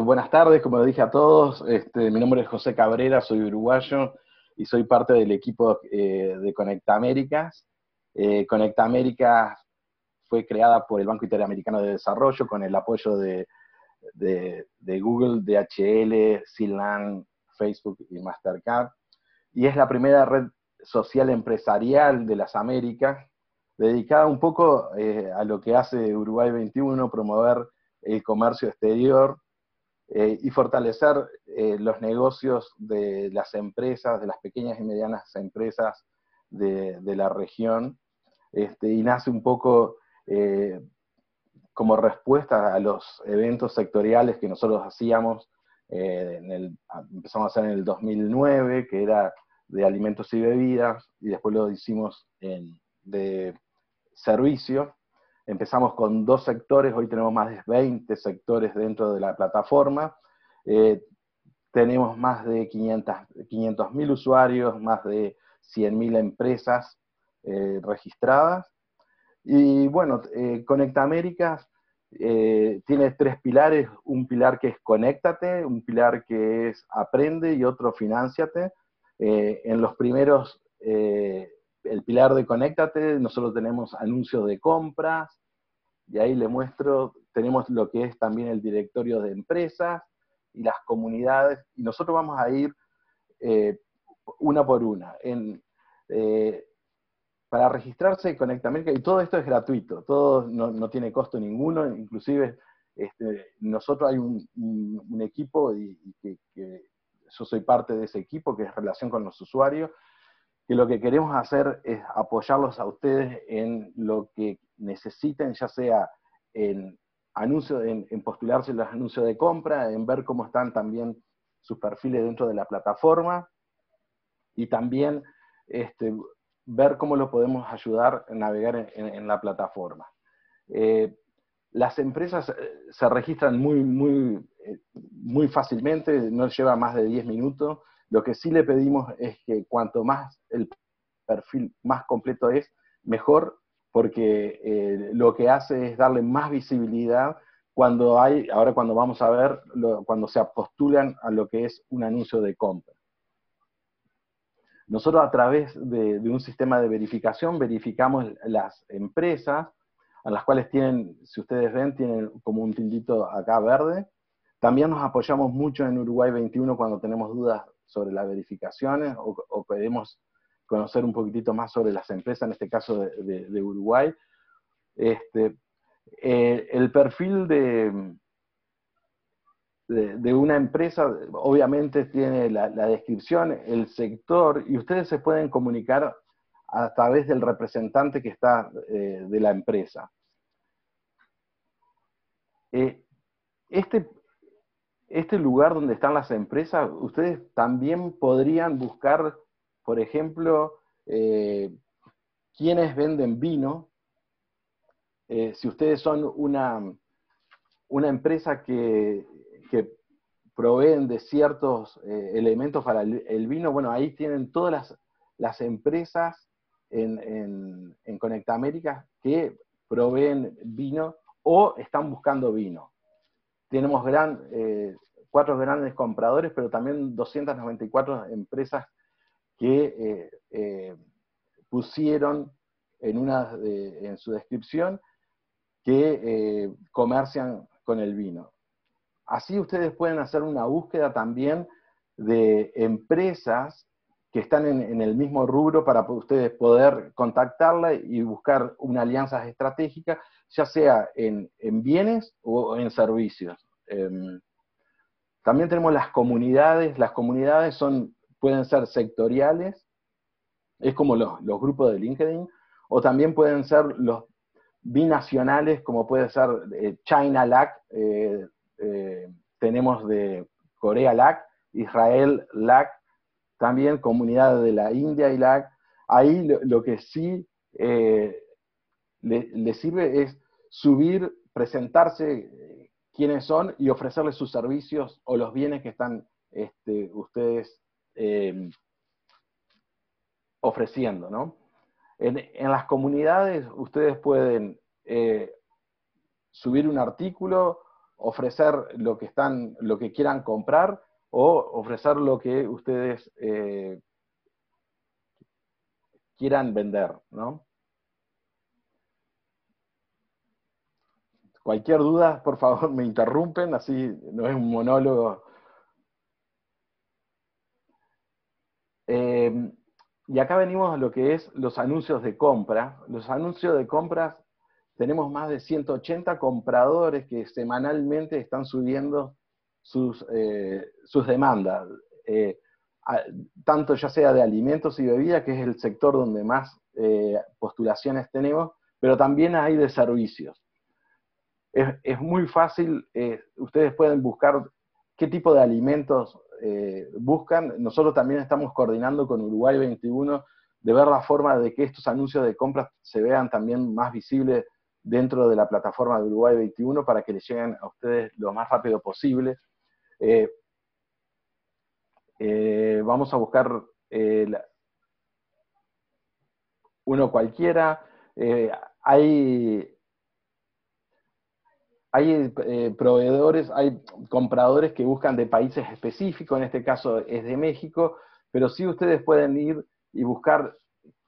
buenas tardes, como dije a todos, este, mi nombre es José Cabrera, soy uruguayo y soy parte del equipo eh, de Conecta Américas. Eh, Conecta Américas fue creada por el Banco Interamericano de Desarrollo con el apoyo de, Google, DHL, Cilan, Facebook y Mastercard. Y es la primera red social empresarial de las Américas, dedicada un poco eh, a lo que hace Uruguay 21, promover el comercio exterior eh, y fortalecer eh, los negocios de las empresas, de las pequeñas y medianas empresas de, la región, este, y nace un poco como respuesta a los eventos sectoriales que nosotros hacíamos, empezamos a hacer en el 2009, que era de alimentos y bebidas, y después lo hicimos en, de servicio. Empezamos con dos sectores, hoy tenemos más de 20 sectores dentro de la plataforma. Eh, tenemos más de 500 mil usuarios, más de 100.000 empresas eh, registradas. Y bueno, eh, Conecta Américas tiene tres pilares, un pilar que es conéctate, un pilar que es aprende y otro financiate. en los primeros el pilar de Conéctate, nosotros tenemos anuncios de compras, y ahí le muestro, tenemos lo que es también el directorio de empresas y las comunidades, y nosotros vamos a ir eh, una por una. Eh, para registrarse Conectamérica, y todo esto es gratuito, todo no, tiene costo ninguno, inclusive este, nosotros hay un, equipo, y, que, yo soy parte de ese equipo, que es relación con los usuarios, que lo que queremos hacer es apoyarlos a ustedes en lo que necesiten, ya sea en, anuncio, en, postularse los anuncios de compra, en ver cómo están también sus perfiles dentro de la plataforma y también este, ver cómo lo podemos ayudar a navegar en, la plataforma. Eh, las empresas eh, se registran muy, muy, eh, muy fácilmente, no lleva más de 10 minutos, lo que sí le pedimos es que cuanto más el perfil más completo es, mejor, porque eh, lo que hace es darle más visibilidad cuando hay, ahora cuando vamos a ver, cuando se postulan a lo que es un anuncio de compra. Nosotros a través de, un sistema de verificación verificamos las empresas, a las cuales tienen, si ustedes ven, tienen como un tildito acá verde. También nos apoyamos mucho en Uruguay 21 cuando tenemos dudas sobre las verificaciones o, o queremos conocer un poquitito más sobre las empresas, en este caso de, Uruguay. Este, eh, el perfil de, de, una empresa, obviamente tiene la, descripción, el sector, y ustedes se pueden comunicar a través del representante que está eh, de la empresa. Eh, este, este lugar donde están las empresas, ustedes también podrían buscar, por ejemplo, eh, quienes venden vino. Eh, si ustedes son una, una empresa que, proveen de ciertos eh, elementos para el, vino, bueno, ahí tienen todas las, empresas en, en, en Conecta América que proveen vino o están buscando vino tenemos eh, cuatro grandes compradores, pero también 294 empresas que eh, eh, pusieron en, una, en su descripción que comercian con el vino. Así ustedes pueden hacer una búsqueda también de empresas que están en, el mismo rubro para ustedes poder contactarla y buscar una alianza estratégica, ya sea en, bienes o en servicios. Em, también tenemos las comunidades, las comunidades son, pueden ser sectoriales, es como los, grupos de LinkedIn, o también pueden ser los binacionales, como puede ser eh, China LAC, eh, eh, tenemos de Corea LAC, Israel LAC, también comunidad de la India y la ahí lo, que sí eh, le, sirve es subir, presentarse eh, quiénes son y ofrecerles sus servicios o los bienes que están este, ustedes em, ofreciendo, ¿no? En, las comunidades ustedes pueden eh, subir un artículo ofrecer lo que están, lo que quieran comprar o ofrecer lo que ustedes eh, quieran vender, ¿no? Cualquier duda, por favor, me interrumpen, así no es un monólogo. Eh, y acá venimos a lo que es los anuncios de compra. Los anuncios de compras, tenemos más de 180 compradores que semanalmente están subiendo sus, eh, sus demandas, eh, tanto ya sea de alimentos y bebidas, que es el sector donde más eh, postulaciones tenemos, pero también hay de servicios. Es, es muy fácil, ustedes pueden buscar qué tipo de alimentos buscan. Nosotros también estamos coordinando con Uruguay 21 de ver la forma de que estos anuncios de compras se vean también más visibles dentro de la plataforma de Uruguay 21 para que les lleguen a ustedes lo más rápido posible. Eh, eh, vamos a buscar eh, uno cualquiera. hay hay proveedores, hay compradores que buscan de países específicos, en este caso es de México, pero sí ustedes pueden ir y buscar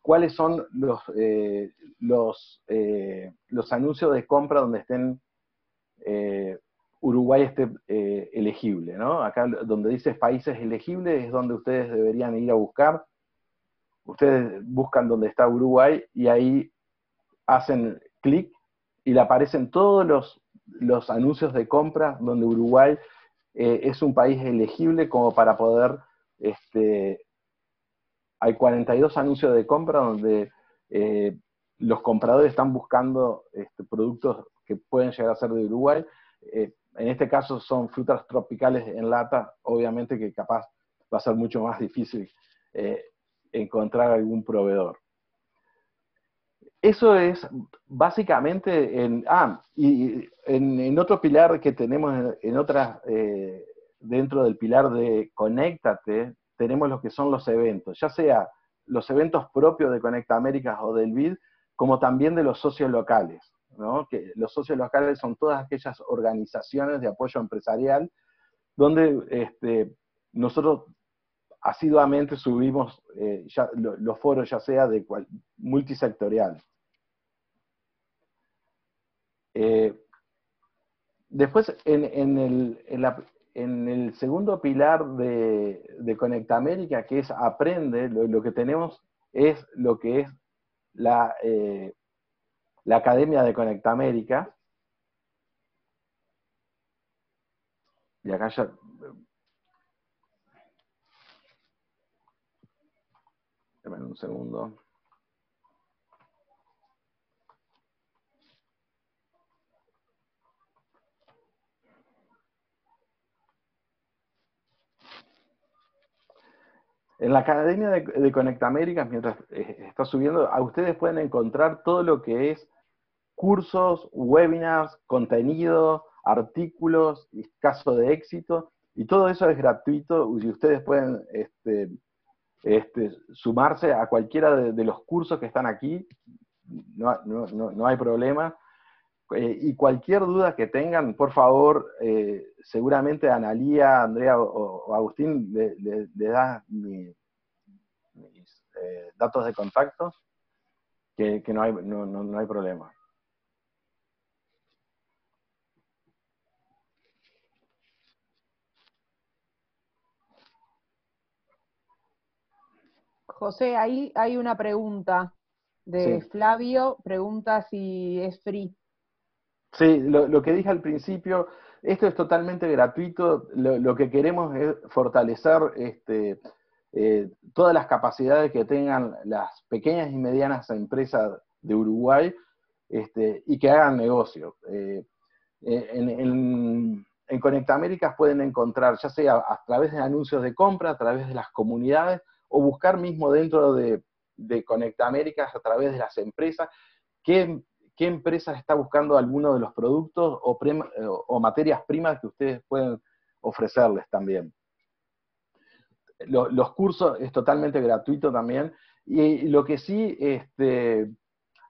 cuáles son los, los, los anuncios de compra donde estén Uruguay esté eh, elegible, ¿no? Acá donde dice países elegibles es donde ustedes deberían ir a buscar. Ustedes buscan donde está Uruguay y ahí hacen clic y le aparecen todos los, anuncios de compra donde Uruguay eh, es un país elegible como para poder, este, hay 42 anuncios de compra donde eh, los compradores están buscando este, productos que pueden llegar a ser de Uruguay en este caso son frutas tropicales en lata, obviamente que capaz va a ser mucho más difícil eh, encontrar algún proveedor. Eso es básicamente en, ah, y en, otro pilar que tenemos en, otras, eh, dentro del pilar de Conéctate, tenemos lo que son los eventos, ya sea los eventos propios de Conecta Américas o del BID, como también de los socios locales que los socios locales son todas aquellas organizaciones de apoyo empresarial donde este, nosotros asiduamente subimos eh, los foros, ya sea de multisectorial. Eh, después, en, el, segundo pilar de, de Conecta América, que es Aprende, lo, que tenemos es lo que es la, eh, la Academia de Conecta América. Y acá ya... Dame un segundo. En la Academia de, de mientras eh, está subiendo, a ustedes pueden encontrar todo lo que es cursos, webinars, contenido, artículos, caso de éxito, y todo eso es gratuito y ustedes pueden este, este, sumarse a cualquiera de, los cursos que están aquí, no, hay problema. Eh, y cualquier duda que tengan, por favor, eh, seguramente Analía, Andrea o, Agustín le, da mis eh, datos de contacto, que, no, hay, no hay problema. José, ahí hay una pregunta de Flavio, pregunta si es free. Sí, lo, que dije al principio, esto es totalmente gratuito, lo, que queremos es fortalecer este, eh, todas las capacidades que tengan las pequeñas y medianas empresas de Uruguay este, y que hagan negocio. Eh, eh, en, en, en pueden encontrar, ya sea a través de anuncios de compra, a través de las comunidades, o buscar mismo dentro de, de Conecta Américas a través de las empresas, qué, qué empresa está buscando alguno de los productos o, materias primas que ustedes pueden ofrecerles también. los cursos es totalmente gratuito también, y lo que sí, este,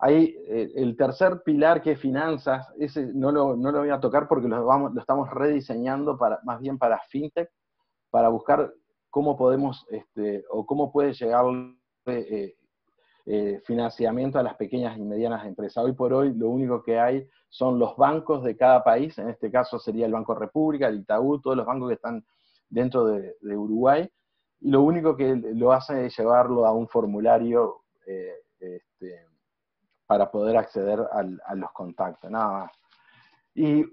Hay eh, el tercer pilar que es finanzas, ese no lo, no lo voy a tocar porque lo, vamos, lo estamos rediseñando para, más bien para fintech, para buscar cómo podemos este, o cómo puede llegar eh, eh, financiamiento a las pequeñas y medianas empresas. Hoy por hoy lo único que hay son los bancos de cada país, en este caso sería el Banco República, el Itaú, todos los bancos que están dentro de, Uruguay, y lo único que lo hace es llevarlo a un formulario eh, este, para poder acceder a los contactos, nada más. Y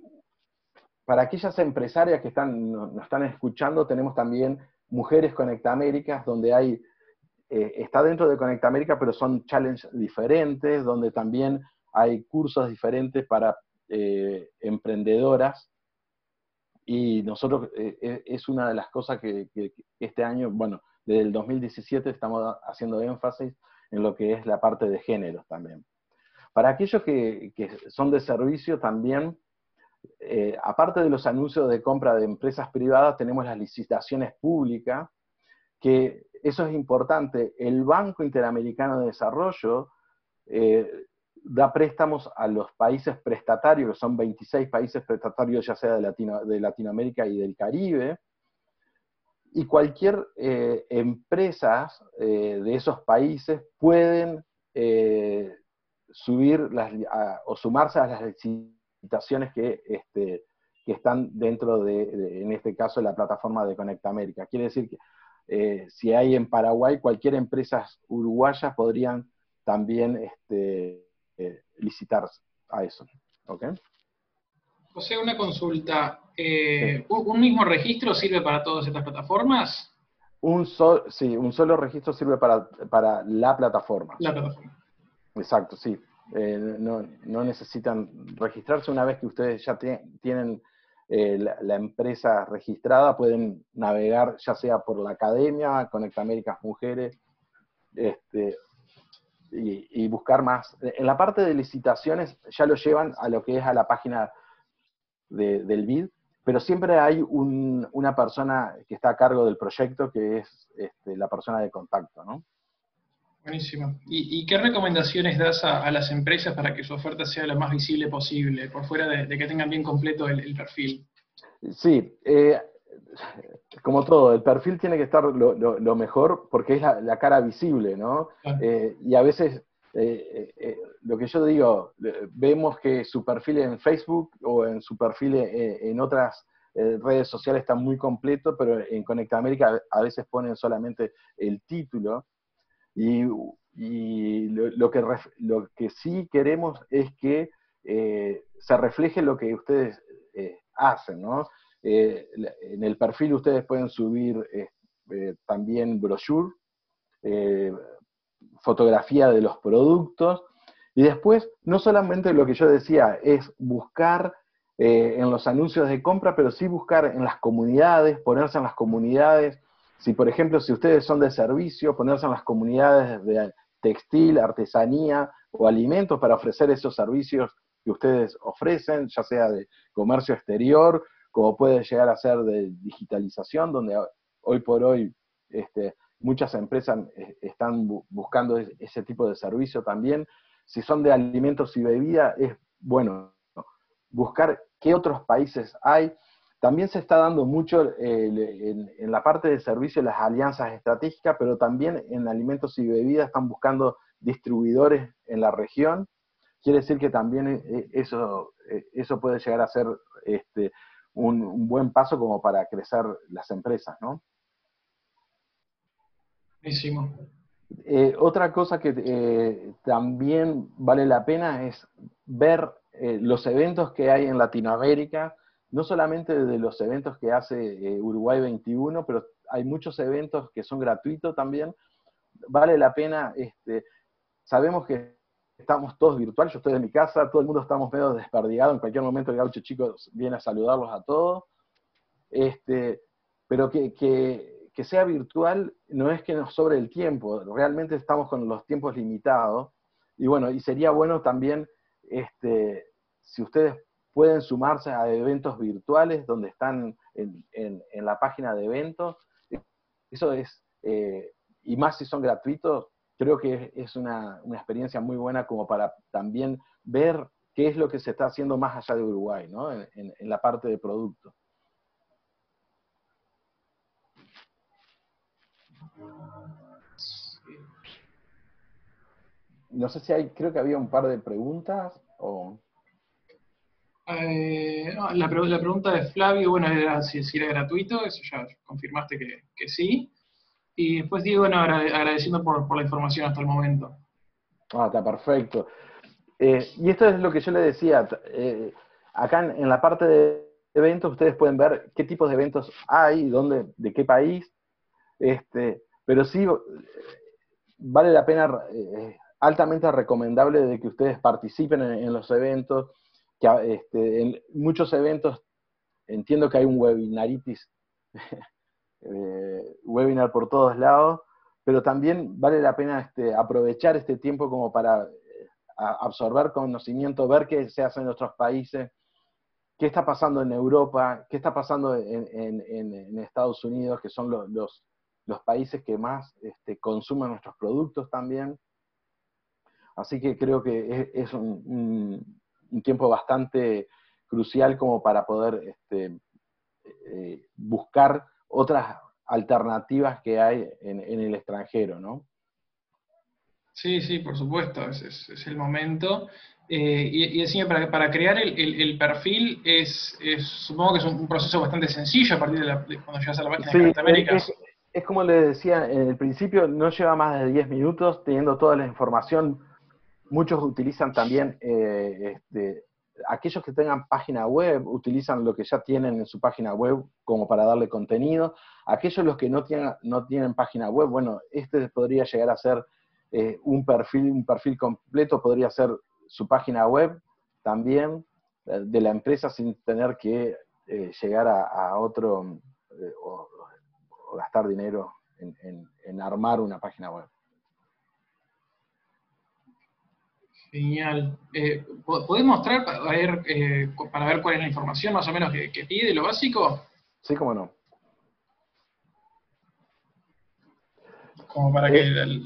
para aquellas empresarias que están, nos están escuchando, tenemos también Mujeres Conecta Américas, donde hay eh, está dentro de Conecta América, pero son challenges diferentes, donde también hay cursos diferentes para eh, emprendedoras. Y nosotros, eh, es una de las cosas que, este año, bueno, desde el 2017 estamos haciendo énfasis en lo que es la parte de género también. Para aquellos que, son de servicio también, aparte de los anuncios de compra de empresas privadas, tenemos las licitaciones públicas, que eso es importante. El Banco Interamericano de Desarrollo eh, da préstamos a los países prestatarios, que son 26 países prestatarios, ya sea de, Latinoamérica y del Caribe, y cualquier eh, empresa eh, de esos países pueden subir o sumarse a las licitaciones que, este, que están dentro de, en este caso, la plataforma de Conecta América. Quiere decir que eh, si hay en Paraguay, cualquier empresa uruguaya podrían también este, eh, licitar a eso. ¿okay? José, una consulta. Eh, ¿Un mismo registro sirve para todas estas plataformas? Un sí, un solo registro sirve para, la plataforma. La plataforma. Exacto, sí. No, no, necesitan registrarse una vez que ustedes ya tienen eh, la, empresa registrada, pueden navegar ya sea por la academia, Conecta Américas Mujeres, este, y, buscar más. En la parte de licitaciones ya lo llevan a lo que es a la página del BID, pero siempre hay una persona que está a cargo del proyecto que es este, la persona de contacto, ¿no? Buenísimo. ¿Y, qué recomendaciones das a, las empresas para que su oferta sea lo más visible posible, por fuera de, que tengan bien completo el, perfil? Sí, eh, como todo, el perfil tiene que estar lo, mejor porque es la, cara visible, ¿no? Eh, y a veces, eh, lo que yo digo, vemos que su perfil en Facebook o en su perfil en otras redes sociales está muy completo, pero en Conecta América a veces ponen solamente el título y, lo, que, lo que sí queremos es que eh, se refleje lo que ustedes eh, hacen, ¿no? Eh, en el perfil ustedes pueden subir también brochure, fotografía de los productos, y después, no solamente lo que yo decía, es buscar en los anuncios de compra, pero sí buscar en las comunidades, ponerse en las comunidades, si, por ejemplo, si ustedes son de servicio, ponerse en las comunidades de textil, artesanía o alimentos para ofrecer esos servicios que ustedes ofrecen, ya sea de comercio exterior, como puede llegar a ser de digitalización, donde hoy por hoy este, muchas empresas eh, están buscando ese tipo de servicio también. Si son de alimentos y bebidas, es bueno buscar qué otros países hay también se está dando mucho eh, en, la parte de servicio las alianzas estratégicas, pero también en alimentos y bebidas están buscando distribuidores en la región. Quiere decir que también eh, eso, eh, eso puede llegar a ser este, un, buen paso como para crecer las empresas, ¿no? Buenísimo. otra cosa que también vale la pena es ver los eventos que hay en Latinoamérica, no solamente de los eventos que hace eh, Uruguay 21, pero hay muchos eventos que son gratuitos también. Vale la pena, este, sabemos que estamos todos virtuales, yo estoy en mi casa, todo el mundo estamos medio desperdigados, en cualquier momento el gaucho chico viene a saludarlos a todos, este, pero que, que, sea virtual no es que nos sobre el tiempo, realmente estamos con los tiempos limitados, y bueno, y sería bueno también, este, si ustedes pueden sumarse a eventos virtuales donde están en, la página de eventos. Eso es, eh, y más si son gratuitos, creo que es una, experiencia muy buena como para también ver qué es lo que se está haciendo más allá de Uruguay, ¿no? en, la parte de producto. No sé si hay, creo que había un par de preguntas o... Eh, la, pregunta de Flavio, bueno, era si, era gratuito, eso ya confirmaste que, sí. Y después Diego, bueno, agradeciendo por, la información hasta el momento. Ah, está perfecto. Eh, y esto es lo que yo le decía, eh, acá en, la parte de eventos ustedes pueden ver qué tipos de eventos hay, dónde, de qué país, este, pero sí vale la pena, altamente recomendable de que ustedes participen en los eventos, este, en muchos eventos entiendo que hay un webinaritis, eh, webinar por todos lados, pero también vale la pena este, aprovechar este tiempo como para eh, absorber conocimiento, ver qué se hace en otros países, qué está pasando en Europa, qué está pasando en, Estados Unidos, que son los, países que más este, consumen nuestros productos también. Así que creo que es, un tiempo bastante crucial como para poder este, eh, buscar otras alternativas que hay en, el extranjero, ¿no? Sí, sí, por supuesto, es, es, el momento. Eh, y, y para, para crear el, perfil es, supongo que es un, proceso bastante sencillo a partir de, cuando llegas a la página de América. Es, es, como le decía en el principio, no lleva más de 10 minutos teniendo toda la información Muchos utilizan también, eh, este, aquellos que tengan página web, utilizan lo que ya tienen en su página web como para darle contenido. Aquellos los que no tienen, no tienen página web, bueno, este podría llegar a ser eh, un perfil, un perfil completo, podría ser su página web también eh, de la empresa sin tener que llegar a, otro o, gastar dinero en armar una página web. Genial. Eh, ¿Podés mostrar para ver, eh, para ver cuál es la información más o menos que, pide, lo básico? Sí, cómo no. Como para, que, eh.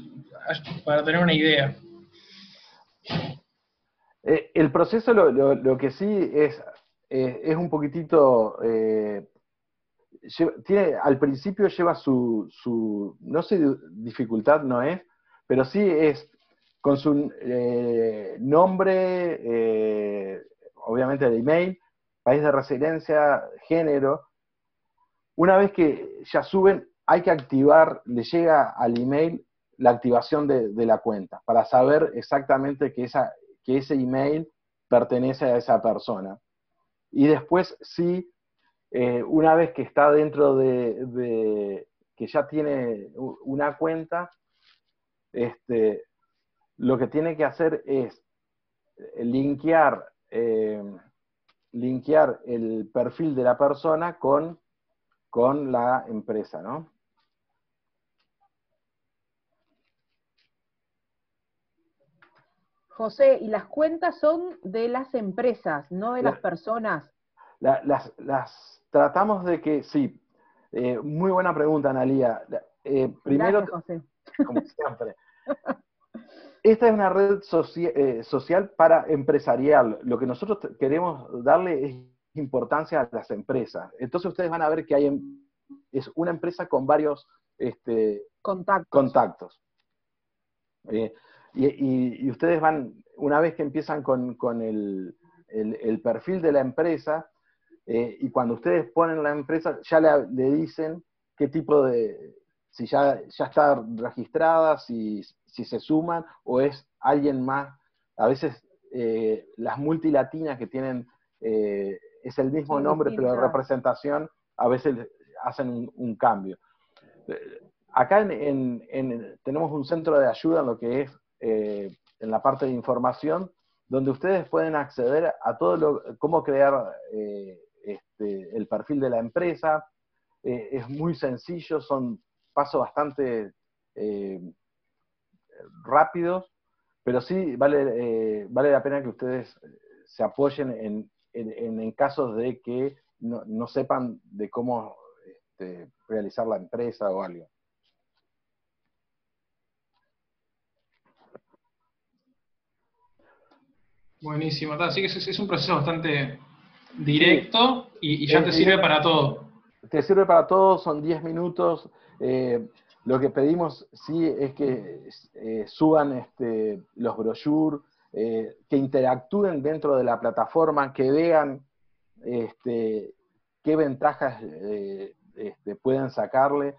para tener una idea. el proceso lo, que sí es, es un poquitito, tiene, al principio lleva su, su, no sé, dificultad no es, pero sí es con su eh, nombre, eh, obviamente el email, país de residencia, género. Una vez que ya suben, hay que activar, le llega al email la activación de, la cuenta para saber exactamente que, esa, que ese email pertenece a esa persona. Y después sí, eh, una vez que está dentro de, que ya tiene una cuenta, este, lo que tiene que hacer es eh, linkear, eh, linkear el perfil de la persona con, con la empresa, ¿no? José, y las cuentas son de las empresas, no de las personas. las, tratamos de que, sí, eh, muy buena pregunta, Analía. primero, José. como siempre, esta es una red eh, social para empresarial. Lo que nosotros queremos darle es importancia a las empresas. Entonces ustedes van a ver que hay em, es una empresa con varios este, contactos. Eh, y, ustedes van, una vez que empiezan con, el, perfil de la empresa, eh, y cuando ustedes ponen la empresa, ya le, le dicen qué tipo de, si ya, ya está registrada, si, si se suman o es alguien más. A veces eh, las multilatinas que tienen, eh, es el mismo nombre, pero de representación, a veces hacen un, cambio. Acá en, tenemos un centro de ayuda en lo que es eh, en la parte de información, donde ustedes pueden acceder a todo lo, cómo crear este, el perfil de la empresa. es muy sencillo, son pasos bastante eh, rápidos, pero sí vale, eh, vale la pena que ustedes eh, se apoyen en, en, en casos de que no, no sepan de cómo este, realizar la empresa o algo. Buenísimo, así que es, un proceso bastante directo y, ya te sirve para todo. Te sirve para todo, son 10 minutos. Eh, lo que pedimos sí es que eh, suban este, los brochures, eh, que interactúen dentro de la plataforma, que vean este, qué ventajas este, pueden sacarle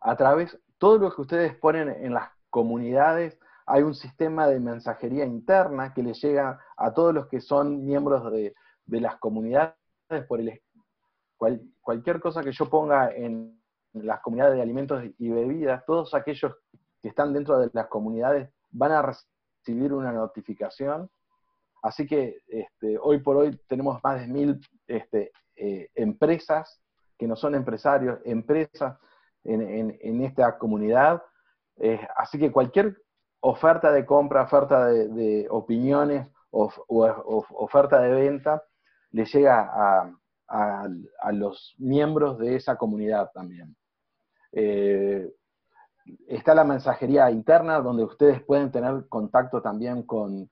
a, través, todo lo que ustedes ponen en las comunidades hay un sistema de mensajería interna que le llega a todos los que son miembros de, las comunidades por el, cualquier cosa que yo ponga en las comunidades de alimentos y bebidas, todos aquellos que están dentro de las comunidades van a recibir una notificación. Así que este, hoy por hoy tenemos más de mil este, eh, empresas que no son empresarios, empresas en, esta comunidad. Eh, así que cualquier oferta de compra, oferta de, opiniones o, oferta de venta le llega a, los miembros de esa comunidad también. Eh, está la mensajería interna donde ustedes pueden tener contacto también con,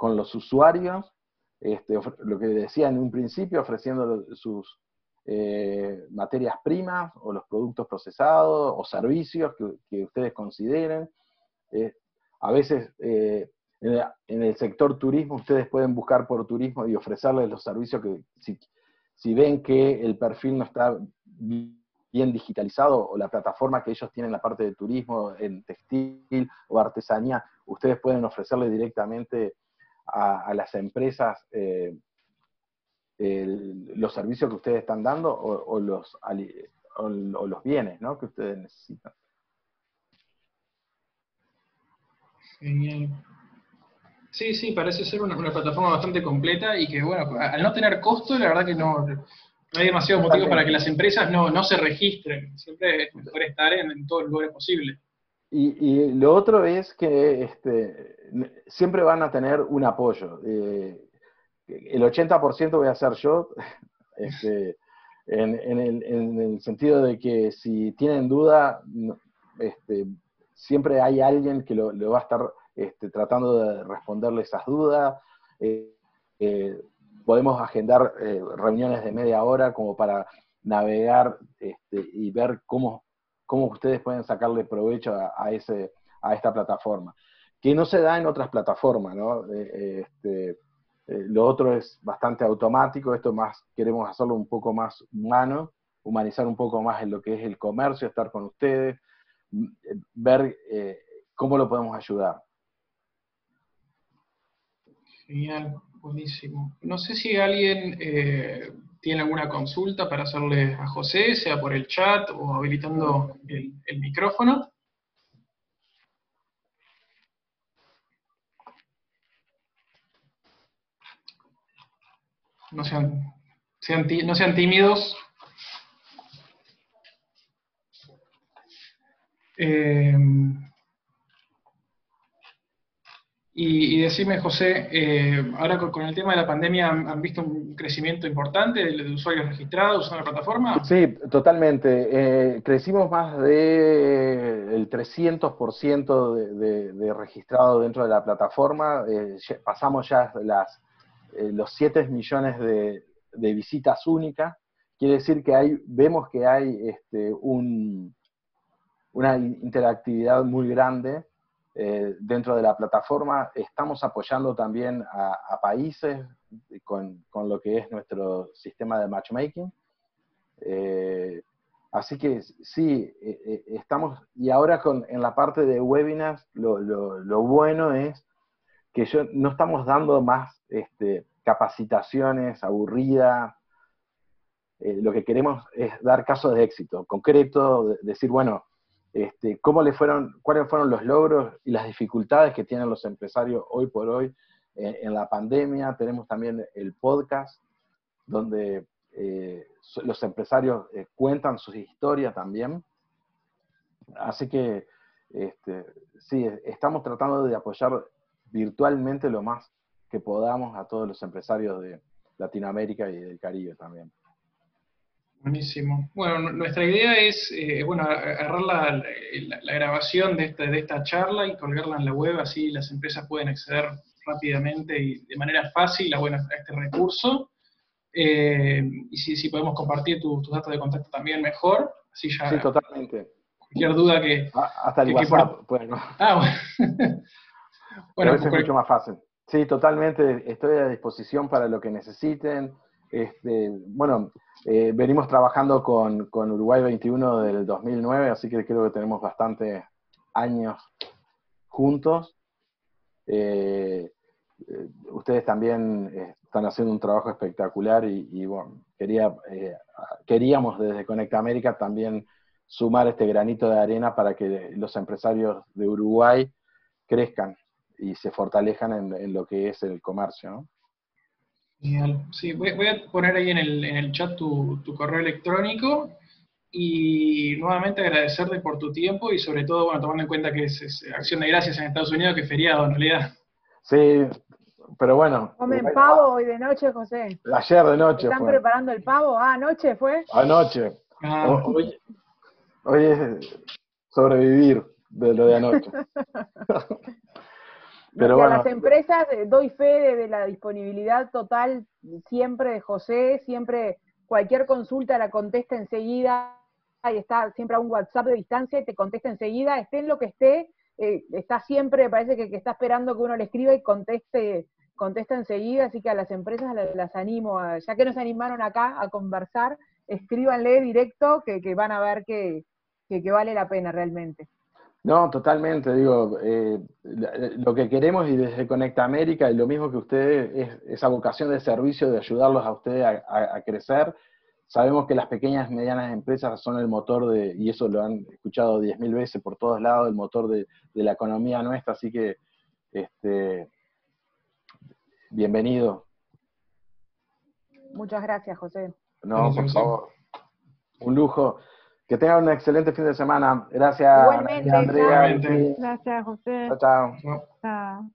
los usuarios, este, lo que decía en un principio, ofreciendo sus eh, materias primas o los productos procesados o servicios que, ustedes consideren. Eh, a veces en, el sector turismo ustedes pueden buscar por turismo y ofrecerles los servicios que si, ven que el perfil no está bien digitalizado o la plataforma que ellos tienen, la parte de turismo, en textil o artesanía, ustedes pueden ofrecerle directamente a, las empresas eh, los servicios que ustedes están dando o, los, o los bienes que ustedes necesitan. Sí, sí, parece ser una, plataforma bastante completa y que, bueno, al no tener costo, la verdad que no, hay demasiados motivos para que las empresas no, se registren. Siempre es mejor estar en, todos los lugares posibles. Y, lo otro es que este, siempre van a tener un apoyo. Eh, el 80% voy a hacer yo, este, en, el, sentido de que si tienen duda, este, siempre hay alguien que lo, va a estar este, tratando de responderle esas dudas. Eh, eh, podemos agendar eh, reuniones de media hora como para navegar este, y ver cómo, cómo ustedes pueden sacarle provecho a, ese, a esta plataforma. Que no se da en otras plataformas, ¿no? Este, lo otro es bastante automático, esto más queremos hacerlo un poco más humano, humanizar un poco más en lo que es el comercio, estar con ustedes, ver cómo lo podemos ayudar. Genial, buenísimo. No sé si alguien eh, tiene alguna consulta para hacerle a José, sea por el chat o habilitando el, micrófono. No sean, no sean tímidos, Eh, y, decime, José, eh, ahora con, el tema de la pandemia, ¿han, visto un crecimiento importante de, usuarios registrados usando la plataforma? Sí, totalmente. Eh, crecimos más del 300% de, de, registrado dentro de la plataforma. pasamos ya las, los 7 millones de, visitas únicas. Quiere decir que hay, vemos que hay este, un, una interactividad muy grande eh, dentro de la plataforma. Estamos apoyando también a, países con, lo que es nuestro sistema de matchmaking. Eh, así que sí, eh, estamos, y ahora con, en la parte de webinars, lo, bueno es que yo, no estamos dando más este, capacitaciones aburridas, lo que queremos es dar casos de éxito concreto, decir, bueno, este, cómo le fueron, cuáles fueron los logros y las dificultades que tienen los empresarios hoy por hoy eh, en la pandemia. Tenemos también el podcast, donde eh, los empresarios eh, cuentan sus historias también. Así que este, sí, estamos tratando de apoyar virtualmente lo más que podamos a todos los empresarios de Latinoamérica y del Caribe también. Buenísimo. Bueno, nuestra idea es, eh, bueno, agarrar la, la, grabación de esta, de esta charla y colgarla en la web, así las empresas pueden acceder rápidamente y de manera fácil a, bueno, a este recurso. Eh, y si, si, podemos compartir tus datos de contacto también mejor, así ya... Sí, totalmente. Cualquier duda que... Ah, hasta el WhatsApp, bueno. Ah, bueno. bueno es mucho más fácil. Sí, totalmente, estoy a disposición para lo que necesiten. Este, bueno, eh, venimos trabajando con, Uruguay 21 del 2009, así que creo que tenemos bastantes años juntos. Eh, eh, ustedes también están haciendo un trabajo espectacular y, bueno, quería, queríamos desde Conecta América también sumar este granito de arena para que los empresarios de Uruguay crezcan y se fortalezcan en, lo que es el comercio. ¿no? Genial. Sí, voy, a poner ahí en el, en el chat tu, correo electrónico y nuevamente agradecerte por tu tiempo y sobre todo, bueno, tomando en cuenta que es, Acción de Gracias en Estados Unidos, que es feriado en realidad. Sí, pero bueno. ¿Comen pavo hoy de noche, José? Ayer de noche. ¿Están preparando el pavo? Ah, anoche fue. Anoche. Ah. Hoy, hoy es sobrevivir de lo de anoche. Pero a las empresas eh, doy fe de, la disponibilidad total siempre de José, siempre cualquier consulta la contesta enseguida, y está siempre a un WhatsApp de distancia y te contesta enseguida, esté en lo que esté, eh, está siempre, parece que, está esperando que uno le escriba y conteste, contesta enseguida, así que a las empresas las, animo, ya que nos animaron acá a conversar, escríbanle directo que, van a ver que vale la pena realmente. No, totalmente, digo, eh, lo que queremos y desde Conecta América, y lo mismo que ustedes, es esa vocación de servicio, de ayudarlos a ustedes a, crecer. Sabemos que las pequeñas y medianas empresas son el motor de, y eso lo han escuchado diez mil veces por todos lados, el motor de, la economía nuestra, así que, este, bienvenido. Muchas gracias, José. No, por favor. Un lujo. Que tengan un excelente fin de semana. Gracias, Igualmente, Andrea. Gracias, José. chao. chao. chao.